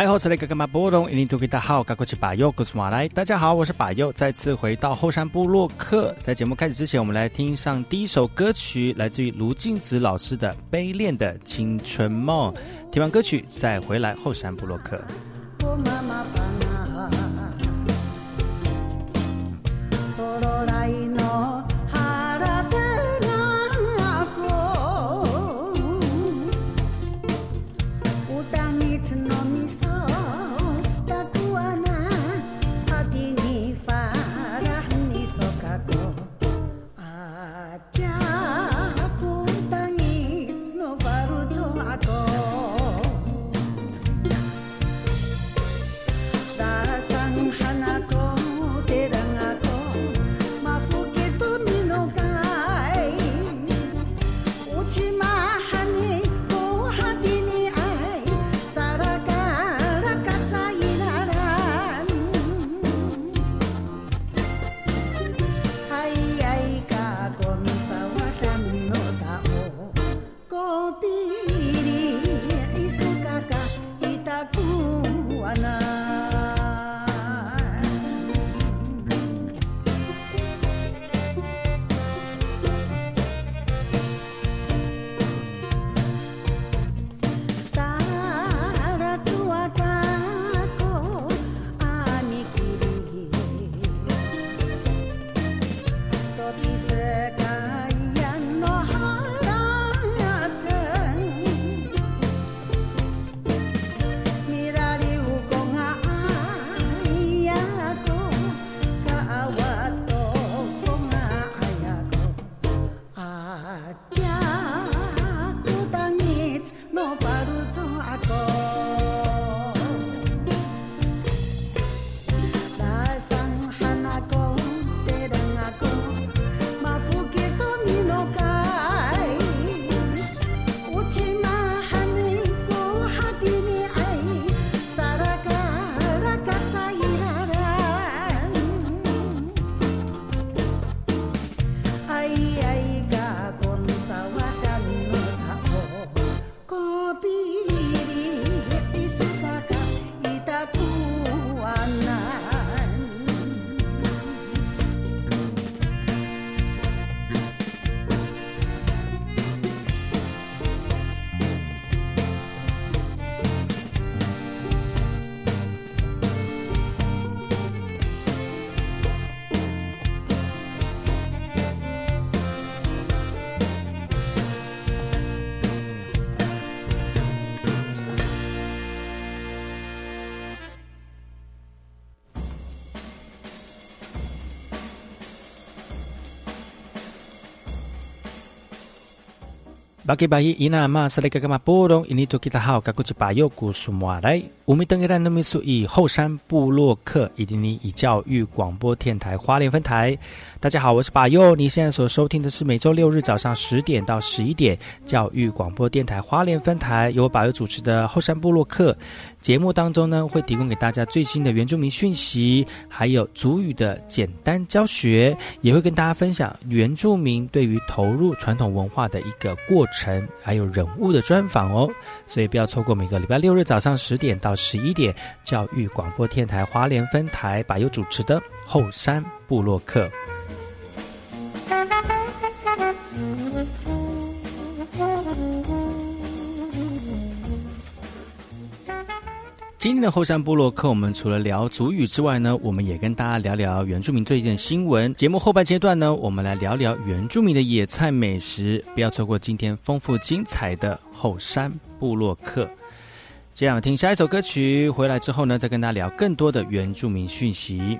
来，好，来，格玛波隆，印度给大家好，赶快去把右，告诉马来，大家好，我是把右，再次回到后山部落客。在节目开始之前，我们来听上第一首歌曲，来自于卢静子老师的《悲恋的青春梦》。听完歌曲，再回来后山部落客。我妈妈伊伊那玛斯雷格格玛波隆伊尼图吉他好，嘎古吉巴尤古苏马来。乌米登格兰诺米苏以后山部落克以及你以教育广播电台花莲分台。大家好，我是巴佑。你现在所收听的是每周六日早上十点到十一点教育广播电台花莲分台，由我巴佑主持的后山部落客节目当中呢，会提供给大家最新的原住民讯息，还有族语的简单教学，也会跟大家分享原住民对于投入传统文化的一个过程，还有人物的专访哦。所以不要错过每个礼拜六日早上十点到十一点教育广播电台华联分台把有主持的后山部落客。今天的后山部落课，我们除了聊族语之外呢，我们也跟大家聊聊原住民最近的新闻。节目后半阶段呢，我们来聊聊原住民的野菜美食，不要错过今天丰富精彩的后山部落课。这样听下一首歌曲，回来之后呢，再跟大家聊更多的原住民讯息。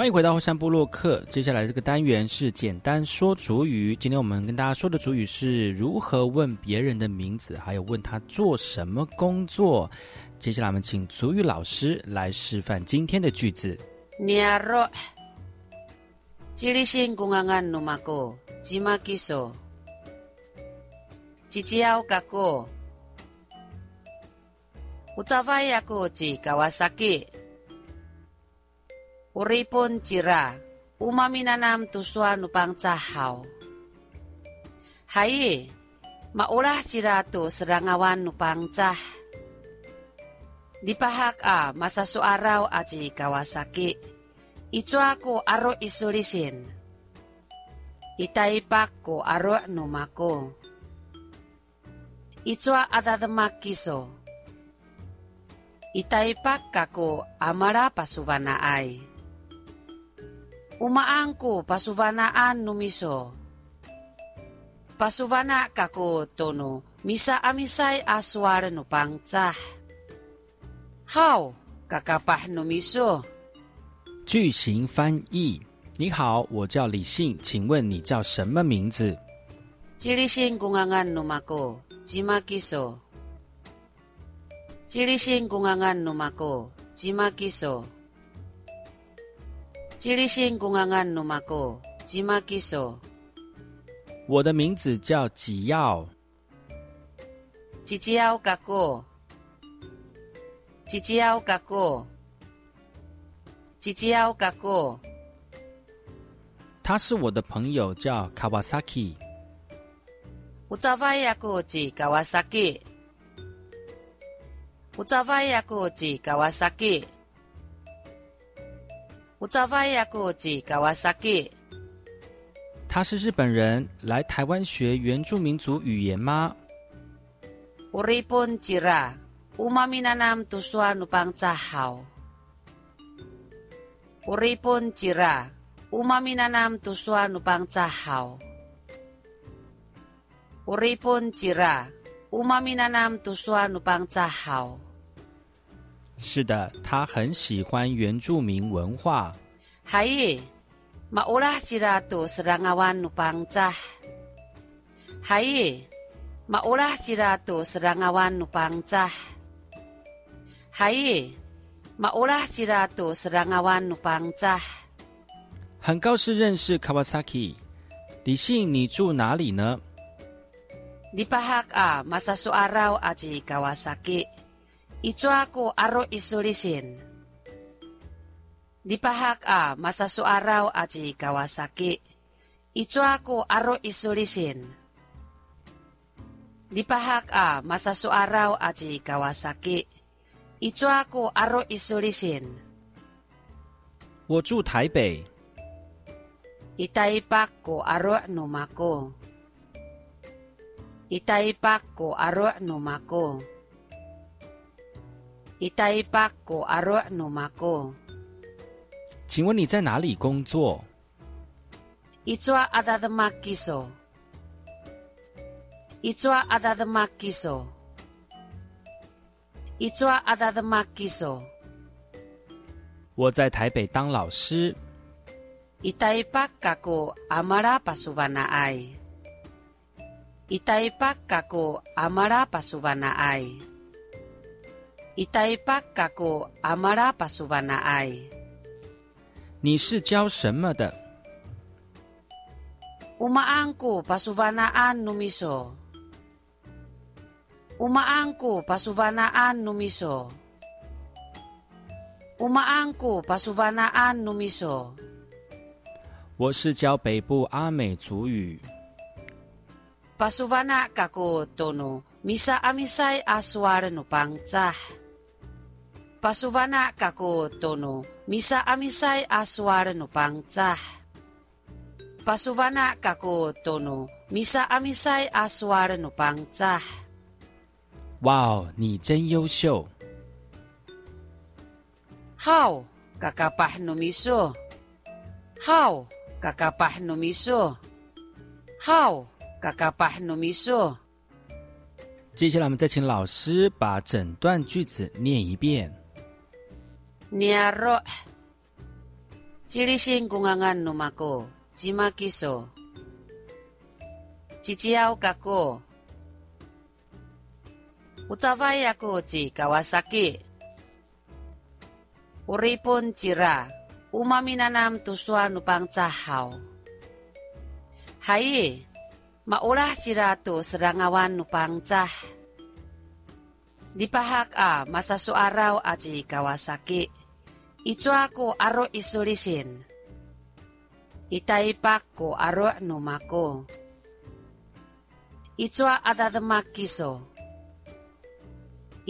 欢迎回到后山部落客。接下来这个单元是简单说主语。今天我们跟大家说的主语是如何问别人的名字，还有问他做什么工作。接下来我们请主语老师来示范今天的句子。Niaro Jilisin kungangan numako Jimakiso Jijiao kako Utawai ako ji Kawasaki Uripon jira umaminanam tuswa nupang cahaw. Hai, maulah jira tu serangawan nupang cah. Dipahak a masa suaraw aji Kawasaki. Icu ako aro isulisin. Itaipak ko aro numako. Icu adadamak kiso. Itaipak kako amara pasuvana. Umaangko pasuvanaan numiso. Pasuvana kako tono misa amisay aswar no pangtsah. How kakapah numiso. 句型翻译：你好，我叫李信，请问你叫什么名字？Jilisin kungangan numako, jimakiso. Jilisin kungangan numako, jimakiso. 吉利信公安安努马哥吉马吉索。我的名字叫吉耀。吉吉奥嘎哥，吉吉奥嘎哥，吉吉奥嘎哥。他是我的朋友，叫卡瓦萨基。我早发呀，哥吉卡瓦萨基。我早发呀，哥吉卡瓦萨基。他是日本人，来台湾学原住民族语言吗？Uripon jira. Umaminanam tuswa nupang cahaw. Uripon jira. Umaminanam tuswa nupang cahaw. Uripon jira. Umaminanam tuswa nupang cahaw. 是的，他很喜欢原住民文化。Hai, maulah jira tu serangawan nupang cah. Hai, maulah jira tu serangawan nupang cah. Hai, maulah jira tu serangawan nupang cah. 很高兴认识 Kawasaki。李信，你住哪里呢？Dipahak a masa suaraw aji Kawasaki. Icu ako aro isulisin. Dipahak a masa suaraw aji Kawasaki. Icu ako aro isulisin. Dipahak a masa suaraw aji Kawasaki. Icu ako aro isulisin. 我住台北。 Itaipak ko aro numako. Itaipak ko aro numako. 伊台北古阿罗努马古。请问你在哪里工作？伊做阿达的马基索。伊做阿达的马基索。伊做阿达的马基索。我在台北当老师。伊台北加古阿马拉巴苏瓦纳埃。伊台北加古阿马拉巴苏瓦纳埃。Itaipak kako amara pasuvana ay. 你是教什么的？Umaangko pasuvanaan numiso. Umaangko pasuvanaan numiso. Umaangko pasuvanaan numiso. 我是教北部阿美族语。Pasuvana kako tono misa amisay aswar no pangtsah. Pasuvana kako tono misa amisay aswar no pangtsah. Pasuvana kako tono misa amisay aswar no pangtsah. 哇哦，你真优秀！ How kakapah no miso. How kakapah no miso. How kakapah no miso. 接下来我们再请老师把整段句子念一遍。你阿若，这里先公安安努马哥，吉马吉索，吉吉奥嘎哥，我早发呀哥吉卡瓦萨基，我日本吉拉，乌马米那南图苏阿努扎好，还有。Maulah jira tu serangawan nupang cah. Dipahak a masasu araw aji Kawasaki. Ichwa ko aro isulisin. Itaipak ko aro numako. Ichwa adadamakiso.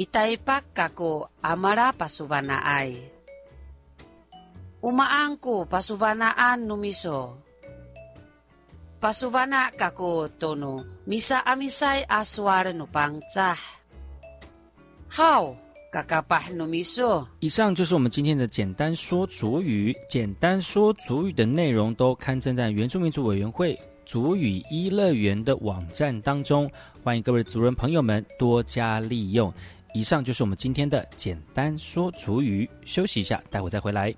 Itaipak kako amara pasuvana ay. Umaang ko pasuvanaan numiso. Pasuvana kako tono misa amisay aswar nupang tsah. How? kakapah numiso. 以上就是我们今天的简单说主语。简单说主语的内容都刊登在原住民族委员会主语一乐园的网站当中，欢迎各位族人朋友们多加利用。以上就是我们今天的简单说主语。休息一下，待会再回来。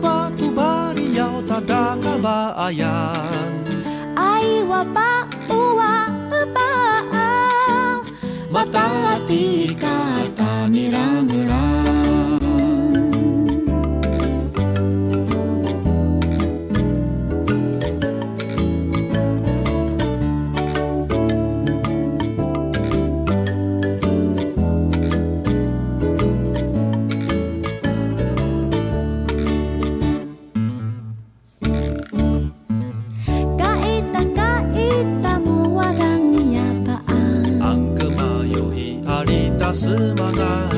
巴吉巴伊伊那阿玛萨雷嘎嘎马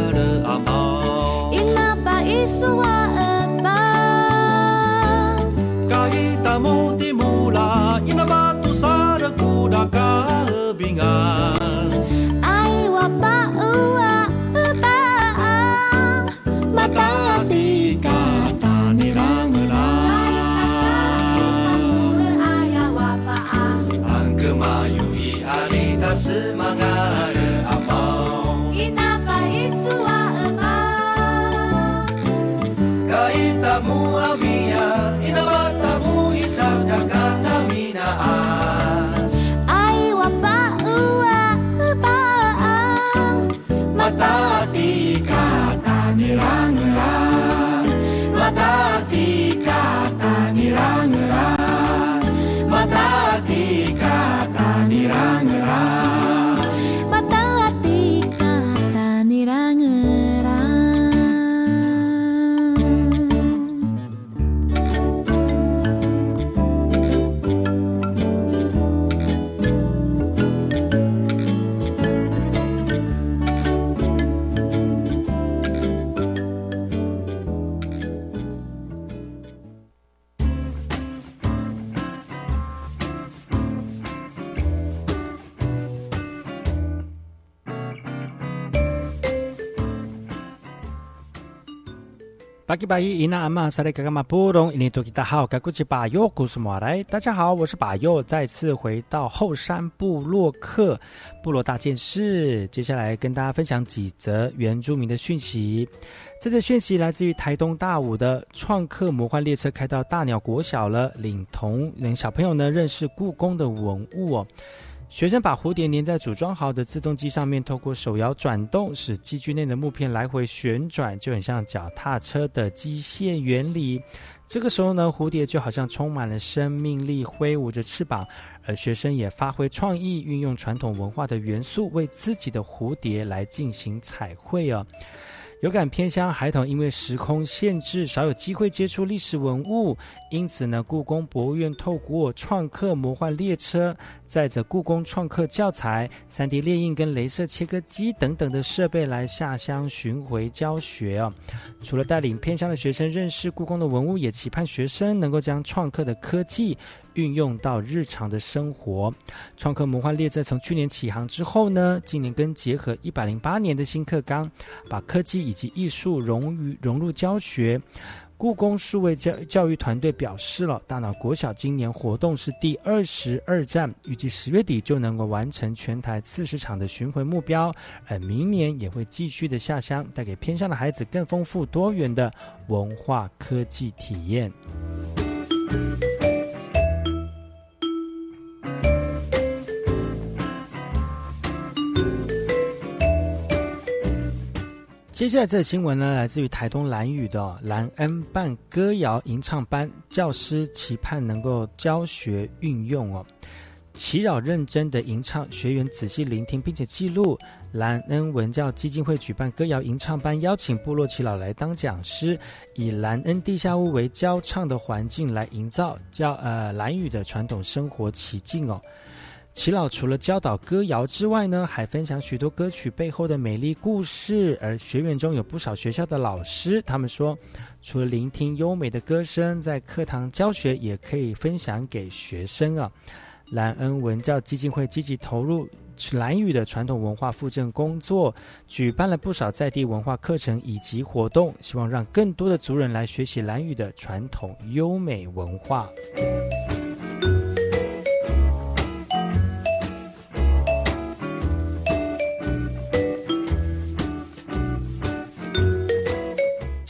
布隆伊尼多吉达好，嘎古吉巴尤古苏马来，大家好，我是巴尤，再次回到后山部落克部落大件事，接下来跟大家分享几则原住民的讯息。这则讯息来自于台东大武的创客魔幻列车开到大鸟国小了，领同领小朋友呢认识故宫的文物哦。学生把蝴蝶粘在组装好的自动机上面，透过手摇转动，使机具内的木片来回旋转，就很像脚踏车的机械原理。这个时候呢，蝴蝶就好像充满了生命力，挥舞着翅膀，而学生也发挥创意，运用传统文化的元素，为自己的蝴蝶来进行彩绘哦。有感偏乡孩童因为时空限制，少有机会接触历史文物，因此呢，故宫博物院透过创客魔幻列车，载着故宫创客教材、三 D 列印跟镭射切割机等等的设备来下乡巡回教学哦。除了带领偏乡的学生认识故宫的文物，也期盼学生能够将创客的科技。运用到日常的生活，创客魔幻列车从去年起航之后呢，今年跟结合一百零八年的新课纲，把科技以及艺术融于融入教学。故宫数位教教育团队表示了，大脑国小今年活动是第二十二站，预计十月底就能够完成全台四十场的巡回目标，而明年也会继续的下乡，带给偏乡的孩子更丰富多元的文化科技体验。接下来这个新闻呢，来自于台东蓝屿的蓝恩办歌谣吟唱班教师期盼能够教学运用哦，祈祷认真的吟唱，学员仔细聆听并且记录。蓝恩文教基金会举办歌谣吟唱班，邀请部落耆老来当讲师，以蓝恩地下屋为教唱的环境来营造教呃蓝屿的传统生活奇境哦。齐老除了教导歌谣之外呢，还分享许多歌曲背后的美丽故事。而学员中有不少学校的老师，他们说，除了聆听优美的歌声，在课堂教学也可以分享给学生啊。兰恩文教基金会积极投入兰语的传统文化复振工作，举办了不少在地文化课程以及活动，希望让更多的族人来学习兰语的传统优美文化。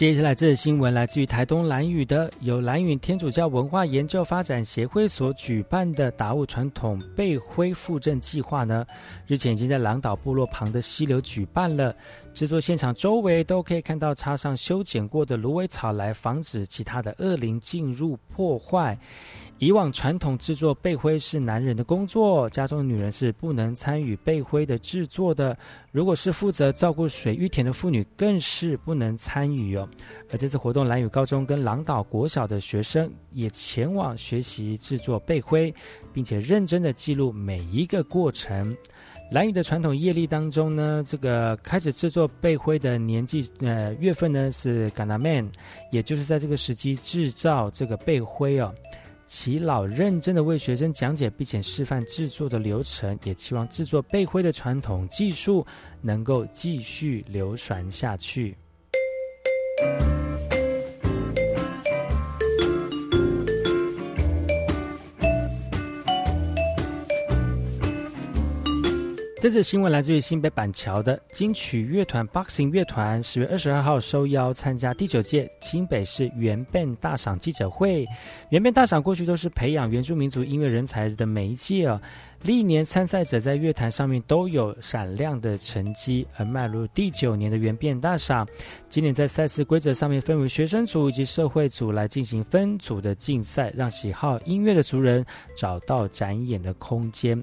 接下来，这则新闻来自于台东兰屿的，由兰屿天主教文化研究发展协会所举办的达悟传统被恢复正计划呢，日前已经在狼岛部落旁的溪流举办了。制作现场周围都可以看到插上修剪过的芦苇草，来防止其他的恶灵进入破坏。以往传统制作背灰是男人的工作，家中的女人是不能参与背灰的制作的。如果是负责照顾水玉田的妇女，更是不能参与哦。而这次活动，蓝屿高中跟狼岛国小的学生也前往学习制作背灰，并且认真的记录每一个过程。蓝屿的传统业力当中呢，这个开始制作背灰的年纪呃月份呢是 Ganaman，也就是在这个时期制造这个背灰哦。齐老认真的为学生讲解并且示范制作的流程，也期望制作背灰的传统技术能够继续流传下去。这次新闻来自于新北板桥的金曲乐团 Boxing 乐团，十月二十二号受邀参加第九届新北市原变大赏记者会。原变大赏过去都是培养原住民族音乐人才的媒介哦。历年参赛者在乐坛上面都有闪亮的成绩，而迈入第九年的原变大赏，今年在赛事规则上面分为学生组以及社会组来进行分组的竞赛，让喜好音乐的族人找到展演的空间。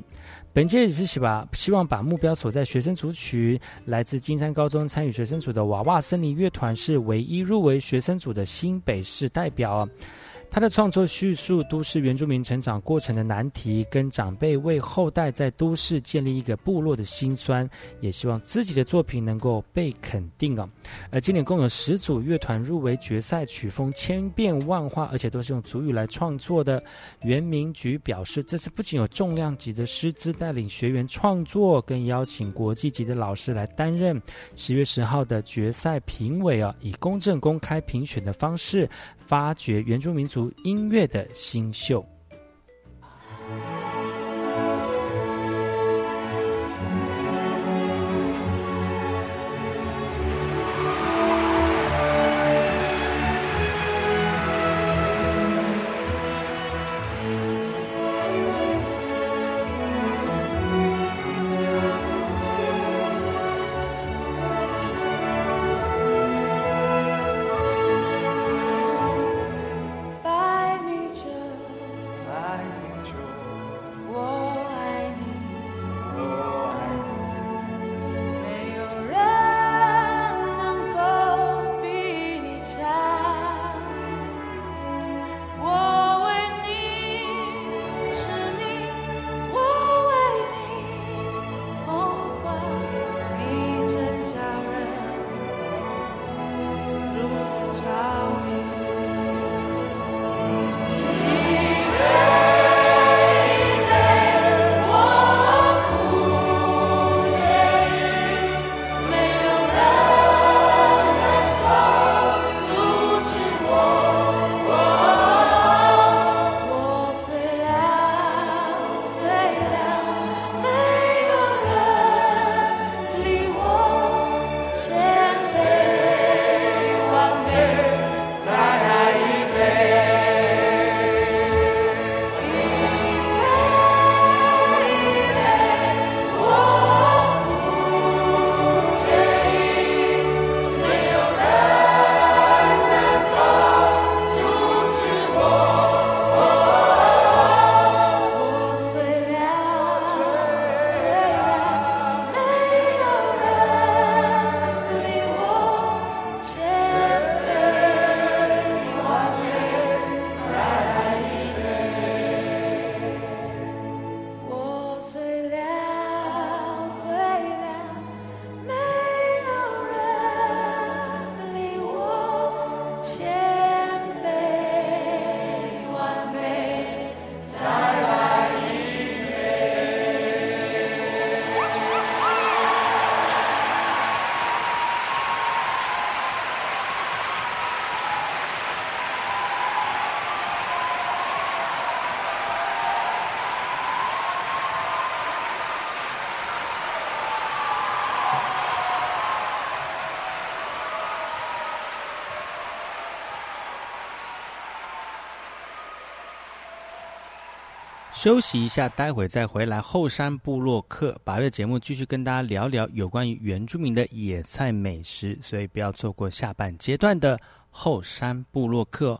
本届也是希把希望把目标锁在学生组曲，来自金山高中参与学生组的娃娃森林乐团是唯一入围学生组的新北市代表。他的创作叙述都市原住民成长过程的难题，跟长辈为后代在都市建立一个部落的辛酸，也希望自己的作品能够被肯定啊。而今年共有十组乐团入围决赛，曲风千变万化，而且都是用族语来创作的。原民局表示，这次不仅有重量级的师资带领学员创作，更邀请国际级的老师来担任十月十号的决赛评委啊，以公正公开评选的方式。发掘原住民族音乐的新秀。休息一下，待会再回来。后山部落客八月节目继续跟大家聊聊有关于原住民的野菜美食，所以不要错过下半阶段的后山部落客。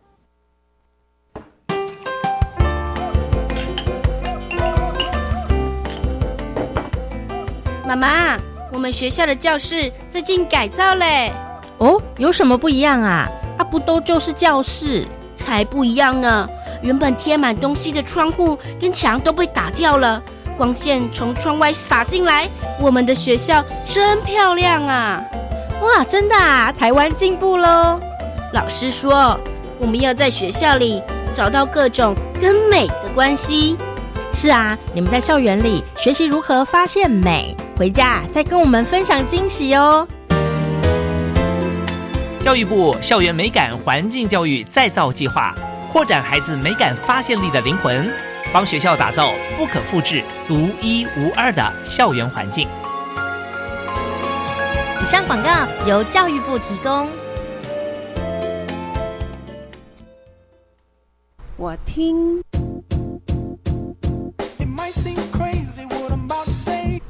妈妈，我们学校的教室最近改造嘞。哦，有什么不一样啊？啊，不都就是教室？才不一样呢！原本贴满东西的窗户跟墙都被打掉了，光线从窗外洒进来。我们的学校真漂亮啊！哇，真的啊！台湾进步喽！老师说，我们要在学校里找到各种跟美的关系。是啊，你们在校园里学习如何发现美。回家再跟我们分享惊喜哦！教育部校园美感环境教育再造计划，扩展孩子美感发现力的灵魂，帮学校打造不可复制、独一无二的校园环境。以上广告由教育部提供。我听，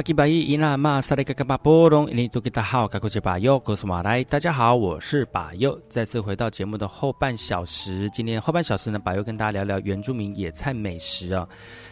巴基巴伊伊纳玛萨利格格巴波隆，伊尼图吉达好，卡库吉巴尤，古斯马来，大家好，我是巴尤，再次回到节目的后半小时。今天后半小时呢，巴尤跟大家聊聊原住民野菜美食啊。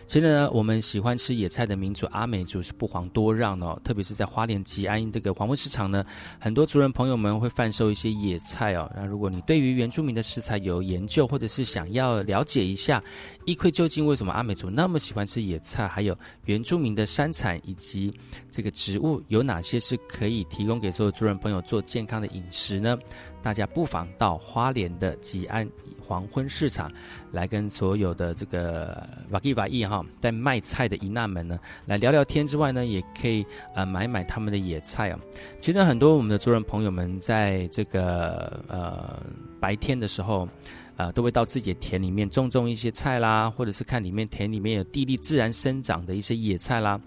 其实呢，我们喜欢吃野菜的民族阿美族是不遑多让哦，特别是在花莲吉安这个黄昏市场呢，很多族人朋友们会贩售一些野菜哦。那如果你对于原住民的食材有研究，或者是想要了解一下，一窥究竟为什么阿美族那么喜欢吃野菜，还有原住民的山产以及这个植物有哪些是可以提供给所有族人朋友做健康的饮食呢？大家不妨到花莲的吉安。黄昏市场来跟所有的这个瓦基瓦伊哈在卖菜的伊纳们呢来聊聊天之外呢，也可以呃买买他们的野菜啊。其实很多我们的族人朋友们在这个呃白天的时候，呃都会到自己的田里面种种一些菜啦，或者是看里面田里面有地力自然生长的一些野菜啦。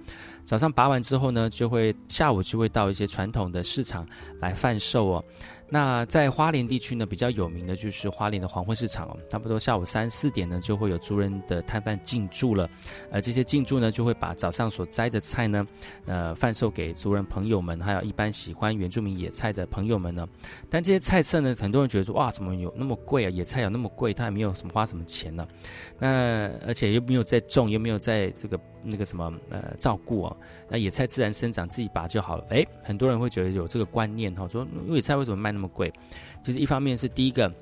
早上拔完之后呢，就会下午就会到一些传统的市场来贩售哦。那在花莲地区呢，比较有名的就是花莲的黄昏市场哦，差不多下午三四点呢，就会有族人的摊贩进驻了，而这些进驻呢，就会把早上所摘的菜呢，呃，贩售给族人朋友们，还有一般喜欢原住民野菜的朋友们呢。但这些菜色呢，很多人觉得说，哇，怎么有那么贵啊？野菜有那么贵，他也没有什么花什么钱呢？那而且又没有在种，又没有在这个那个什么呃照顾哦，那野菜自然生长，自己拔就好了。诶，很多人会觉得有这个观念哈，说野菜为什么卖那么那么贵？其实一方面是第一个，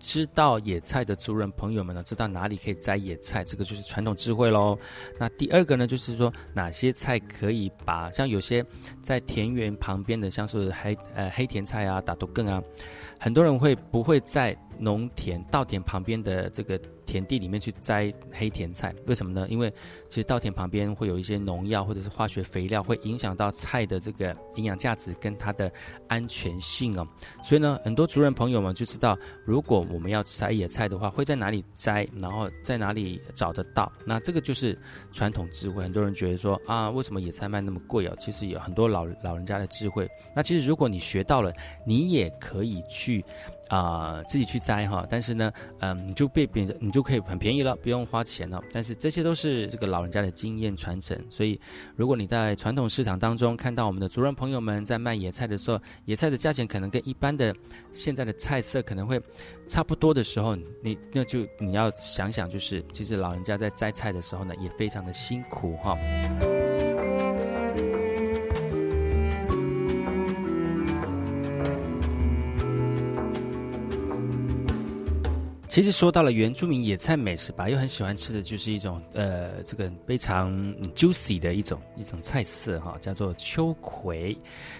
知道野菜的族人朋友们呢，知道哪里可以摘野菜，这个就是传统智慧喽。那第二个呢，就是说哪些菜可以把，像有些在田园旁边的，像是黑呃黑甜菜啊、打豆更啊，很多人会不会在农田稻田旁边的这个。田地里面去摘黑甜菜，为什么呢？因为其实稻田旁边会有一些农药或者是化学肥料，会影响到菜的这个营养价值跟它的安全性哦。所以呢，很多族人朋友们就知道，如果我们要采野菜的话，会在哪里摘，然后在哪里找得到。那这个就是传统智慧。很多人觉得说啊，为什么野菜卖那么贵哦？其实有很多老老人家的智慧。那其实如果你学到了，你也可以去。啊，自己去摘哈，但是呢，嗯，你就被别人，你就可以很便宜了，不用花钱了。但是这些都是这个老人家的经验传承，所以如果你在传统市场当中看到我们的族人朋友们在卖野菜的时候，野菜的价钱可能跟一般的现在的菜色可能会差不多的时候，你那就你要想想，就是其实老人家在摘菜的时候呢，也非常的辛苦哈。其实说到了原住民野菜美食吧，又很喜欢吃的就是一种呃，这个非常 juicy 的一种一种菜色哈，叫做秋葵。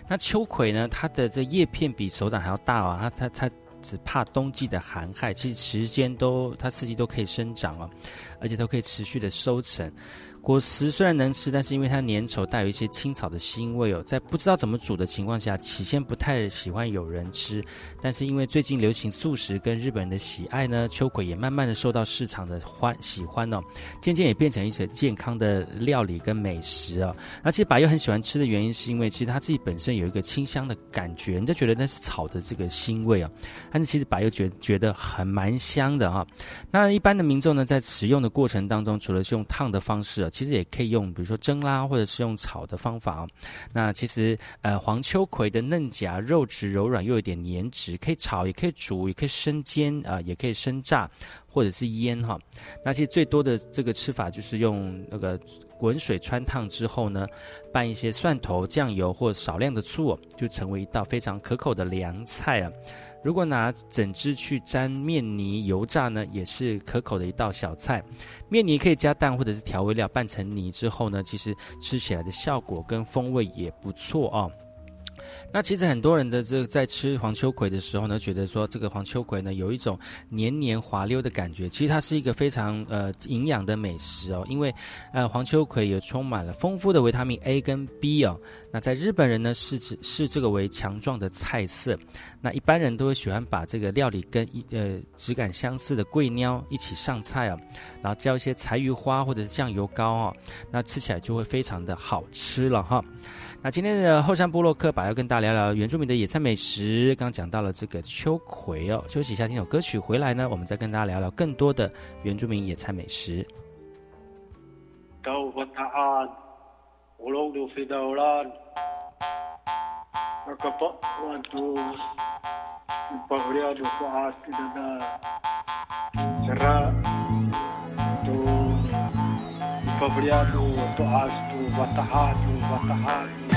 那秋葵呢，它的这叶片比手掌还要大啊，它它它只怕冬季的寒害，其实时间都它四季都可以生长哦，而且都可以持续的收成。果实虽然能吃，但是因为它粘稠，带有一些青草的腥味哦，在不知道怎么煮的情况下，起先不太喜欢有人吃。但是因为最近流行素食跟日本人的喜爱呢，秋葵也慢慢的受到市场的欢喜欢哦，渐渐也变成一些健康的料理跟美食啊。那其实白又很喜欢吃的原因，是因为其实他自己本身有一个清香的感觉，人家觉得那是草的这个腥味啊，但是其实白又觉觉得很蛮香的哈。那一般的民众呢，在使用的过程当中，除了是用烫的方式啊。其实也可以用，比如说蒸啦，或者是用炒的方法哦。那其实呃，黄秋葵的嫩荚肉质柔软，又有点黏质，可以炒，也可以煮，也可以生煎啊，也可以生炸或者是腌哈。那其实最多的这个吃法就是用那个滚水穿烫之后呢，拌一些蒜头、酱油或少量的醋，就成为一道非常可口的凉菜啊。如果拿整只去沾面泥油炸呢，也是可口的一道小菜。面泥可以加蛋或者是调味料拌成泥之后呢，其实吃起来的效果跟风味也不错哦。那其实很多人的这个在吃黄秋葵的时候呢，觉得说这个黄秋葵呢有一种黏黏滑溜的感觉，其实它是一个非常呃营养的美食哦，因为呃黄秋葵也充满了丰富的维他命 A 跟 B 哦。那在日本人呢视指视这个为强壮的菜色，那一般人都会喜欢把这个料理跟一呃质感相似的桂鸟一起上菜哦，然后浇一些柴鱼花或者是酱油膏哦，那吃起来就会非常的好吃了哈。那今天的后山部落客吧要跟大家聊聊原住民的野菜美食。刚讲到了这个秋葵哦，休息一下听首歌曲回来呢，我们再跟大家聊聊更多的原住民野菜美食。pabriado, toasto, batahado, batahado.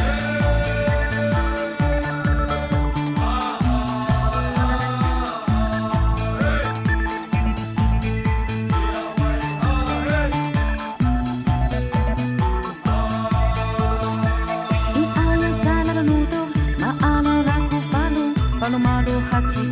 欢迎回到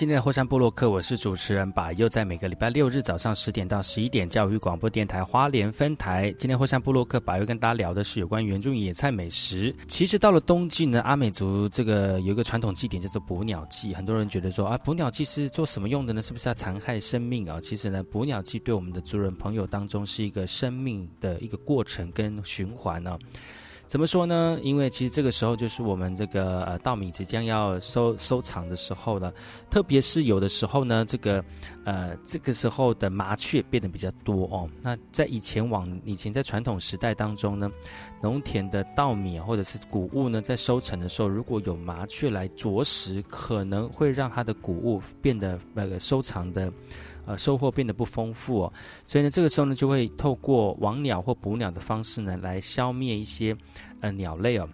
今天的后山部落客，我是主持人把，又在每个礼拜六日早上十点到十一点，教育广播电台花莲分台。今天后山部落客把又跟大家聊的是有关原住民野菜美食。其实到了冬季呢，阿美族这个有一个传统祭典叫做捕鸟祭，很多人觉得说啊，捕鸟祭是做什么用的呢？是不是要残害生命啊？其实呢，捕鸟祭对我们的族人朋友当中是一个生命的一个过程跟循环呢。怎么说呢？因为其实这个时候就是我们这个呃稻米即将要收收藏的时候了，特别是有的时候呢，这个呃这个时候的麻雀变得比较多哦。那在以前往以前在传统时代当中呢，农田的稻米或者是谷物呢，在收成的时候，如果有麻雀来啄食，可能会让它的谷物变得那个收藏的呃收获变得不丰富哦，所以呢，这个时候呢，就会透过网鸟或捕鸟的方式呢，来消灭一些呃鸟类哦。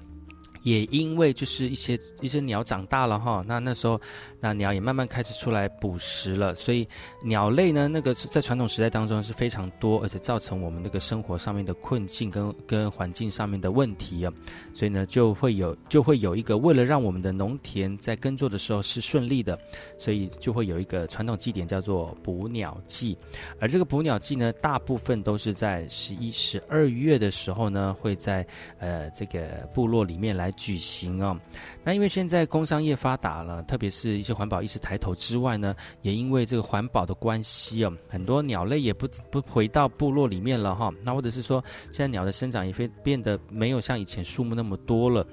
也因为就是一些一些鸟长大了哈，那那时候那鸟也慢慢开始出来捕食了，所以鸟类呢，那个在传统时代当中是非常多，而且造成我们那个生活上面的困境跟跟环境上面的问题啊，所以呢就会有就会有一个为了让我们的农田在耕作的时候是顺利的，所以就会有一个传统祭典叫做捕鸟祭，而这个捕鸟祭呢，大部分都是在十一、十二月的时候呢，会在呃这个部落里面来。举行哦，那因为现在工商业发达了，特别是一些环保意识抬头之外呢，也因为这个环保的关系哦，很多鸟类也不不回到部落里面了哈。那或者是说，现在鸟的生长也非变得没有像以前树木那么多了，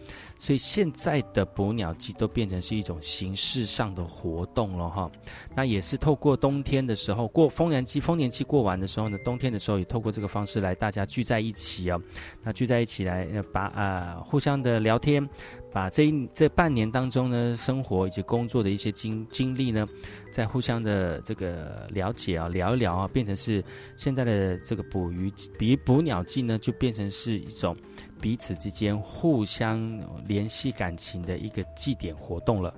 所以现在的捕鸟季都变成是一种形式上的活动了哈。那也是透过冬天的时候过丰年期，丰年期过完的时候呢，冬天的时候也透过这个方式来大家聚在一起哦。那聚在一起来把啊互相的聊天。把这一这半年当中呢，生活以及工作的一些经经历呢，在互相的这个了解啊，聊一聊啊，变成是现在的这个捕鱼比捕鸟季呢，就变成是一种彼此之间互相联系感情的一个祭典活动了。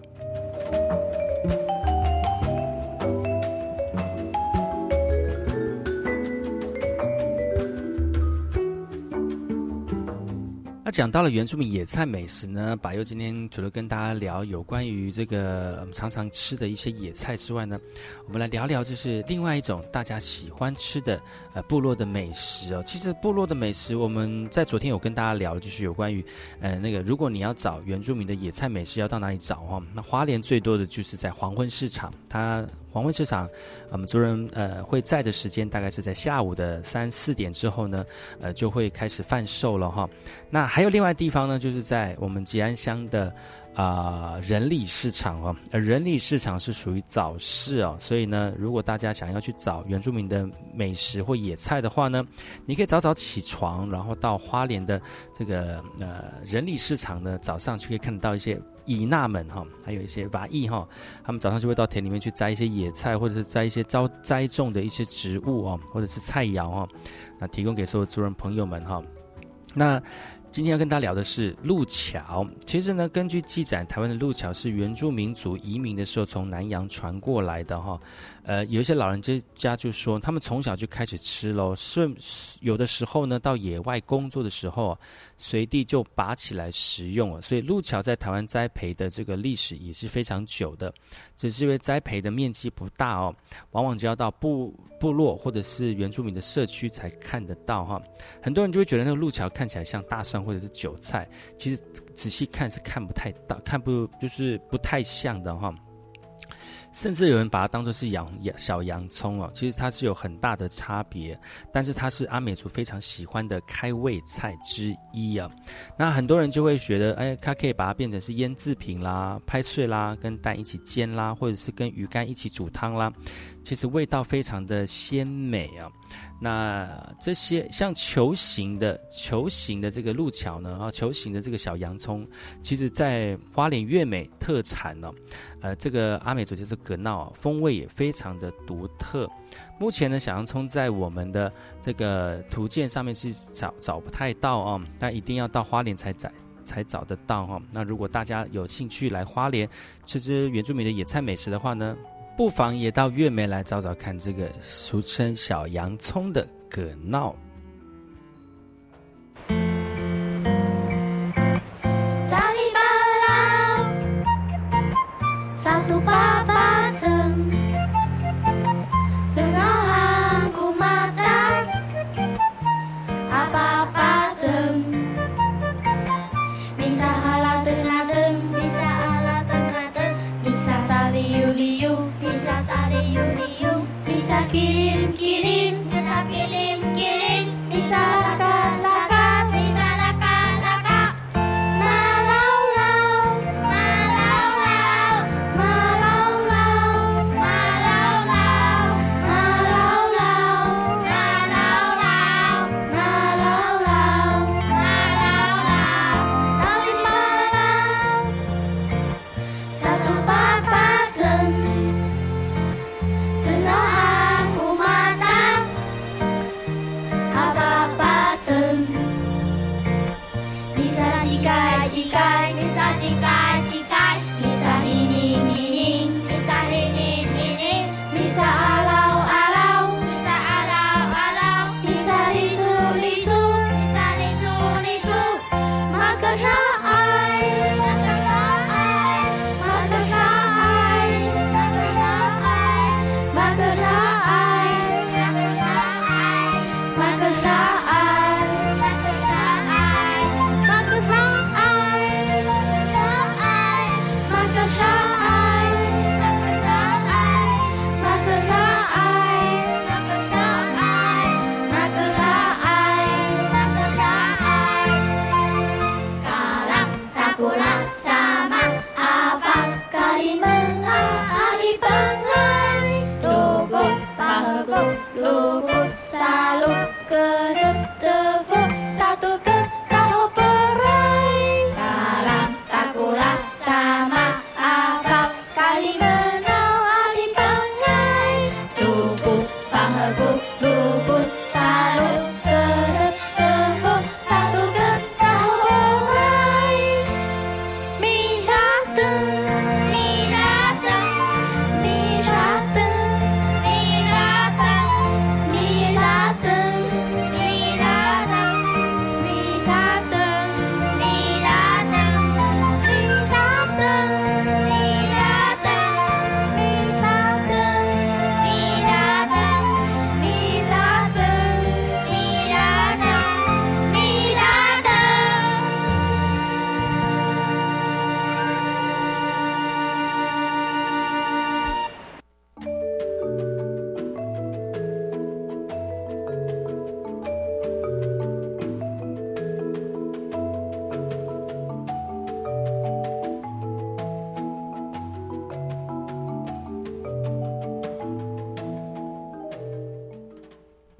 讲到了原住民野菜美食呢，百佑今天除了跟大家聊有关于这个我们常常吃的一些野菜之外呢，我们来聊聊就是另外一种大家喜欢吃的呃部落的美食哦。其实部落的美食，我们在昨天有跟大家聊，就是有关于呃那个如果你要找原住民的野菜美食，要到哪里找哈？那花莲最多的就是在黄昏市场，它。黄昏市场，我们族人呃会在的时间大概是在下午的三四点之后呢，呃就会开始贩售了哈。那还有另外地方呢，就是在我们吉安乡的啊人力市场哦，人力市场是属于早市哦，所以呢，如果大家想要去找原住民的美食或野菜的话呢，你可以早早起床，然后到花莲的这个呃人力市场呢，早上就可以看得到一些。以纳们哈，还有一些瓦裔哈，他们早上就会到田里面去摘一些野菜，或者是摘一些招栽种的一些植物哦，或者是菜肴哦，那提供给所有族人朋友们哈。那今天要跟大家聊的是路桥。其实呢，根据记载，台湾的路桥是原住民族移民的时候从南洋传过来的哈。呃，有一些老人家家就说，他们从小就开始吃喽，顺有的时候呢，到野外工作的时候，随地就拔起来食用了。所以路桥在台湾栽培的这个历史也是非常久的，只是因为栽培的面积不大哦，往往就要到部部落或者是原住民的社区才看得到哈。很多人就会觉得那个路桥看起来像大蒜或者是韭菜，其实仔细看是看不太到，看不就是不太像的哈。甚至有人把它当做是洋小洋葱哦，其实它是有很大的差别，但是它是阿美族非常喜欢的开胃菜之一啊。那很多人就会觉得，哎，它可以把它变成是腌制品啦、拍碎啦、跟蛋一起煎啦，或者是跟鱼干一起煮汤啦，其实味道非常的鲜美啊。那这些像球形的球形的这个路桥呢，啊，球形的这个小洋葱，其实在花莲月美特产呢，呃，这个阿美族就是葛闹，风味也非常的独特。目前呢，小洋葱在我们的这个图鉴上面是找找不太到啊，那一定要到花莲才找才找得到哈。那如果大家有兴趣来花莲吃吃原住民的野菜美食的话呢？不妨也到月梅来找找看，这个俗称小洋葱的葛闹。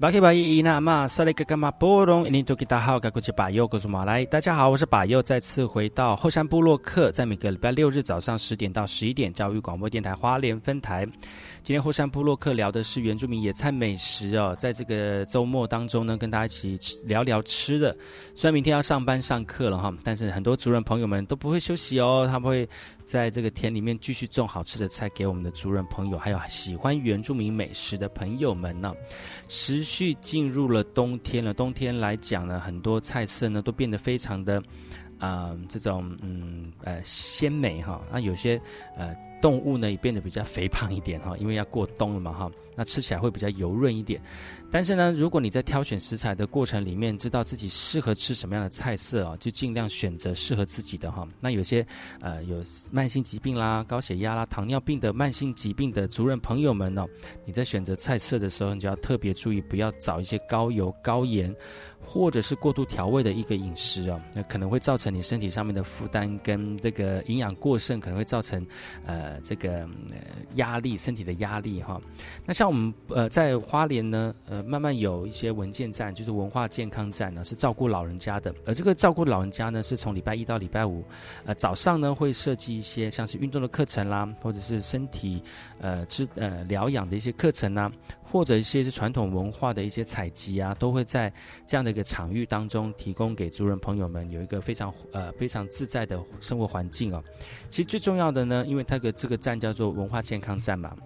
巴克巴伊伊那玛萨雷格格玛波隆，印度吉达好，该过去巴佑，告诉马来，大家好，我是巴佑，再次回到后山部落客，在每个礼拜六日早上十点到十一点，教育广播电台花莲分台。今天后山部落客聊的是原住民野菜美食哦，在这个周末当中呢，跟大家一起聊聊吃的。虽然明天要上班上课了哈，但是很多族人朋友们都不会休息哦，他们会在这个田里面继续种好吃的菜给我们的族人朋友，还有喜欢原住民美食的朋友们呢。持续进入了冬天了，冬天来讲呢，很多菜色呢都变得非常的，啊，这种嗯呃鲜美哈。那有些呃动物呢也变得比较肥胖一点哈，因为要过冬了嘛哈。那吃起来会比较油润一点。但是呢，如果你在挑选食材的过程里面，知道自己适合吃什么样的菜色啊，就尽量选择适合自己的哈。那有些呃有慢性疾病啦、高血压啦、糖尿病的慢性疾病的族人朋友们呢，你在选择菜色的时候，你就要特别注意，不要找一些高油、高盐。或者是过度调味的一个饮食哦，那可能会造成你身体上面的负担跟这个营养过剩，可能会造成呃这个呃压力，身体的压力哈。那像我们呃在花莲呢，呃慢慢有一些文件站，就是文化健康站呢，是照顾老人家的。而这个照顾老人家呢，是从礼拜一到礼拜五，呃早上呢会设计一些像是运动的课程啦，或者是身体呃知呃疗养的一些课程啊。或者一些是传统文化的一些采集啊，都会在这样的一个场域当中提供给族人朋友们有一个非常呃非常自在的生活环境哦。其实最重要的呢，因为它的这个站叫做文化健康站嘛。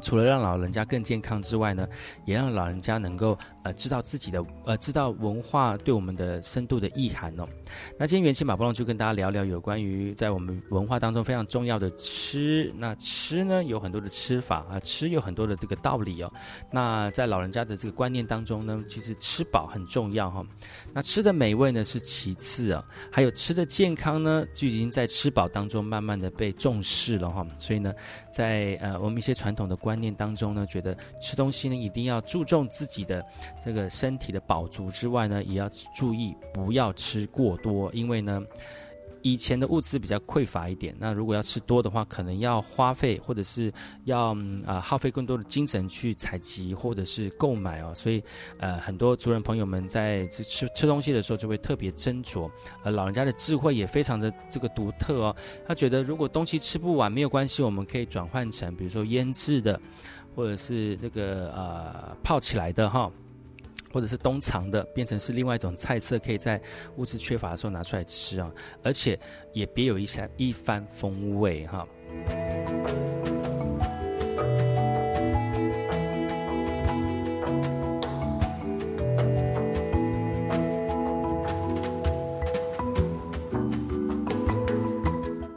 除了让老人家更健康之外呢，也让老人家能够呃知道自己的呃知道文化对我们的深度的意涵哦。那今天元气马波龙就跟大家聊聊有关于在我们文化当中非常重要的吃。那吃呢有很多的吃法啊，吃有很多的这个道理哦。那在老人家的这个观念当中呢，其实吃饱很重要哈。那吃的美味呢是其次啊，还有吃的健康呢就已经在吃饱当中慢慢的被重视了哈。所以呢，在呃我们一些传统的。观念当中呢，觉得吃东西呢一定要注重自己的这个身体的饱足之外呢，也要注意不要吃过多，因为呢。以前的物资比较匮乏一点，那如果要吃多的话，可能要花费或者是要啊耗费更多的精神去采集或者是购买哦，所以呃很多族人朋友们在吃吃东西的时候就会特别斟酌，呃老人家的智慧也非常的这个独特哦，他觉得如果东西吃不完没有关系，我们可以转换成比如说腌制的，或者是这个呃泡起来的哈。或者是冬藏的，变成是另外一种菜色，可以在物质缺乏的时候拿出来吃啊，而且也别有一番一番风味哈。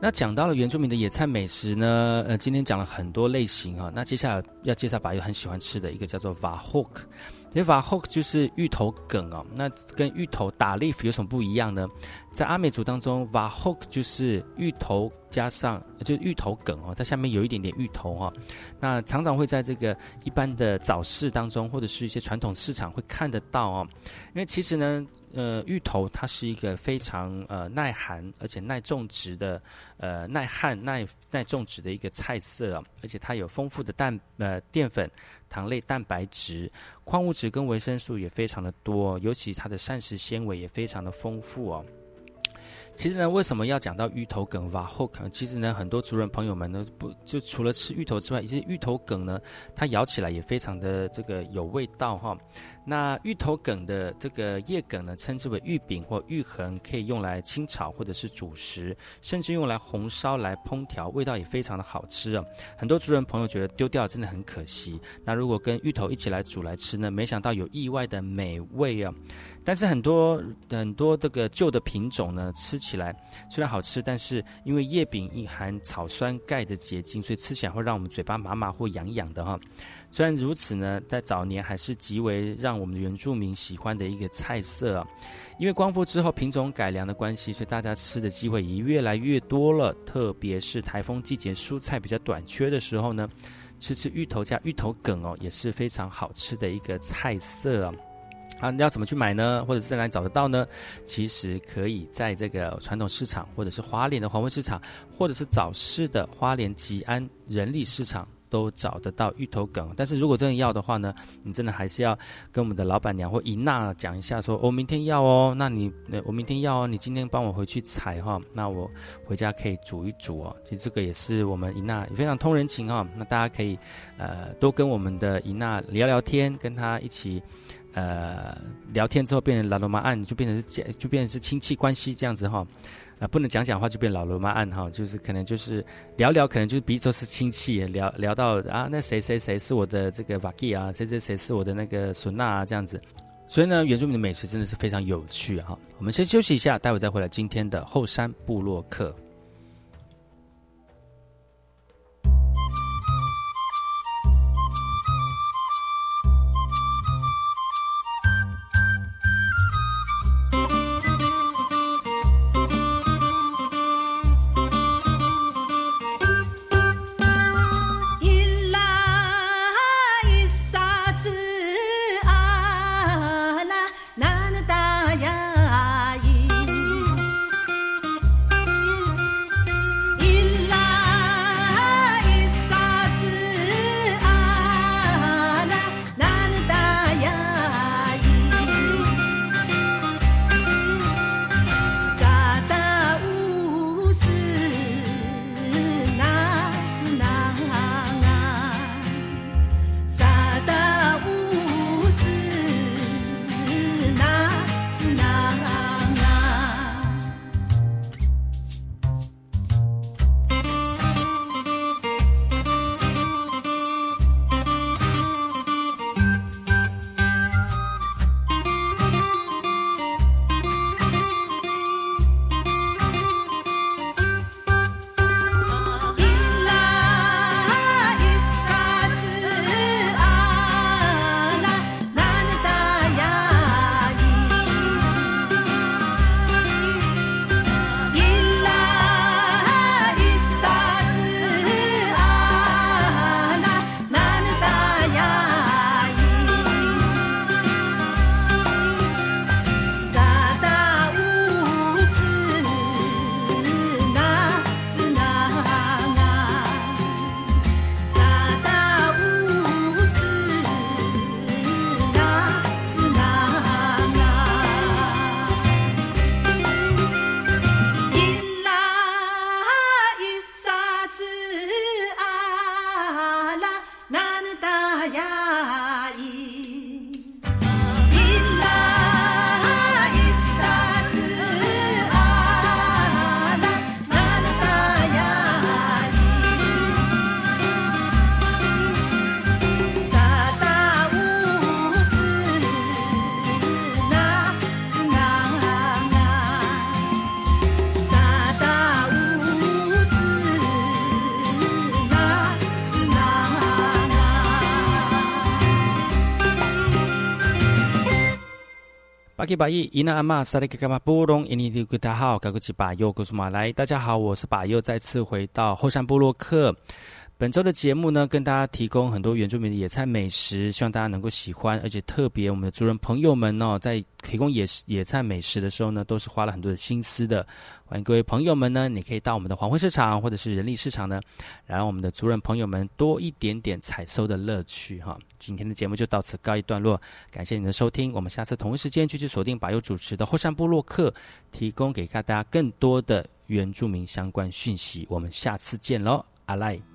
那讲到了原住民的野菜美食呢，呃，今天讲了很多类型啊，那接下来要介绍把友很喜欢吃的一个叫做瓦霍克 vahok。这 vahok 就是芋头梗哦，那跟芋头打 leaf 有什么不一样呢？在阿美族当中，vahok 就是芋头加上就芋头梗哦，它下面有一点点芋头哦，那常常会在这个一般的早市当中，或者是一些传统市场会看得到哦，因为其实呢。呃，芋头它是一个非常呃耐寒而且耐种植的呃耐旱耐耐种植的一个菜色，而且它有丰富的蛋呃淀粉、糖类、蛋白质、矿物质跟维生素也非常的多，尤其它的膳食纤维也非常的丰富哦。其实呢，为什么要讲到芋头梗 v a h o k 其实呢，很多族人朋友们呢，不就除了吃芋头之外，一些芋头梗呢，它咬起来也非常的这个有味道哈。那芋头梗的这个叶梗呢，称之为芋饼或芋痕，可以用来清炒或者是主食，甚至用来红烧来烹调，味道也非常的好吃啊。很多族人朋友觉得丢掉真的很可惜。那如果跟芋头一起来煮来吃呢，没想到有意外的美味啊。但是很多很多这个旧的品种呢，吃起来虽然好吃，但是因为叶柄蕴含草酸钙的结晶，所以吃起来会让我们嘴巴麻麻或痒痒的哈。虽然如此呢，在早年还是极为让我们的原住民喜欢的一个菜色啊。因为光复之后品种改良的关系，所以大家吃的机会也越来越多了。特别是台风季节蔬菜比较短缺的时候呢，吃吃芋头加芋头梗哦，也是非常好吃的一个菜色啊。啊，你要怎么去买呢？或者是在哪里找得到呢？其实可以在这个传统市场，或者是花莲的黄昏市场，或者是早市的花莲吉安人力市场。都找得到芋头梗。但是如果真的要的话呢，你真的还是要跟我们的老板娘或尹娜讲一下，说我明天要哦，那你我明天要哦，你今天帮我回去采哈，那我回家可以煮一煮哦。其实这个也是我们尹娜非常通人情哈。那大家可以呃多跟我们的尹娜聊聊天，跟她一起。呃，聊天之后变成老罗妈案，就变成是就变成是亲戚关系这样子哈，啊，不能讲讲话就变老罗妈案哈，就是可能就是聊聊，可能就是彼此都是亲戚，聊聊到啊，那谁谁谁是我的这个瓦基啊，谁谁谁是我的那个孙娜啊这样子，所以呢，原住民的美食真的是非常有趣哈。我们先休息一下，待会再回来今天的后山部落客。阿基巴伊伊那阿玛萨利格玛布隆伊尼迪古达好，格古吉巴尤古苏马来，大家好，我是巴尤，再次回到后山部落克。本周的节目呢，跟大家提供很多原住民的野菜美食，希望大家能够喜欢。而且特别，我们的族人朋友们呢，在提供野野菜美食的时候呢，都是花了很多的心思的。欢迎各位朋友们呢，你可以到我们的黄昏市场或者是人力市场呢，让我们的族人朋友们多一点点采收的乐趣哈。今天的节目就到此告一段落，感谢你的收听，我们下次同一时间继续锁定把优主持的后山部落客，提供给大家更多的原住民相关讯息。我们下次见喽，阿赖。